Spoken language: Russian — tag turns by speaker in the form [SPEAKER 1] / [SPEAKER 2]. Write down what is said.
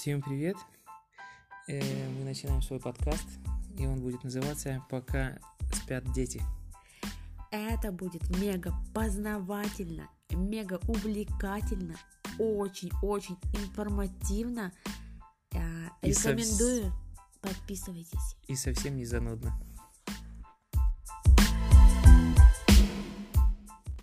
[SPEAKER 1] Всем привет! Э, мы начинаем свой подкаст, и он будет называться «Пока спят дети».
[SPEAKER 2] Это будет мега познавательно, мега увлекательно, очень-очень информативно. Э,
[SPEAKER 1] И совс-
[SPEAKER 2] Рекомендую. Подписывайтесь.
[SPEAKER 1] И совсем не занудно.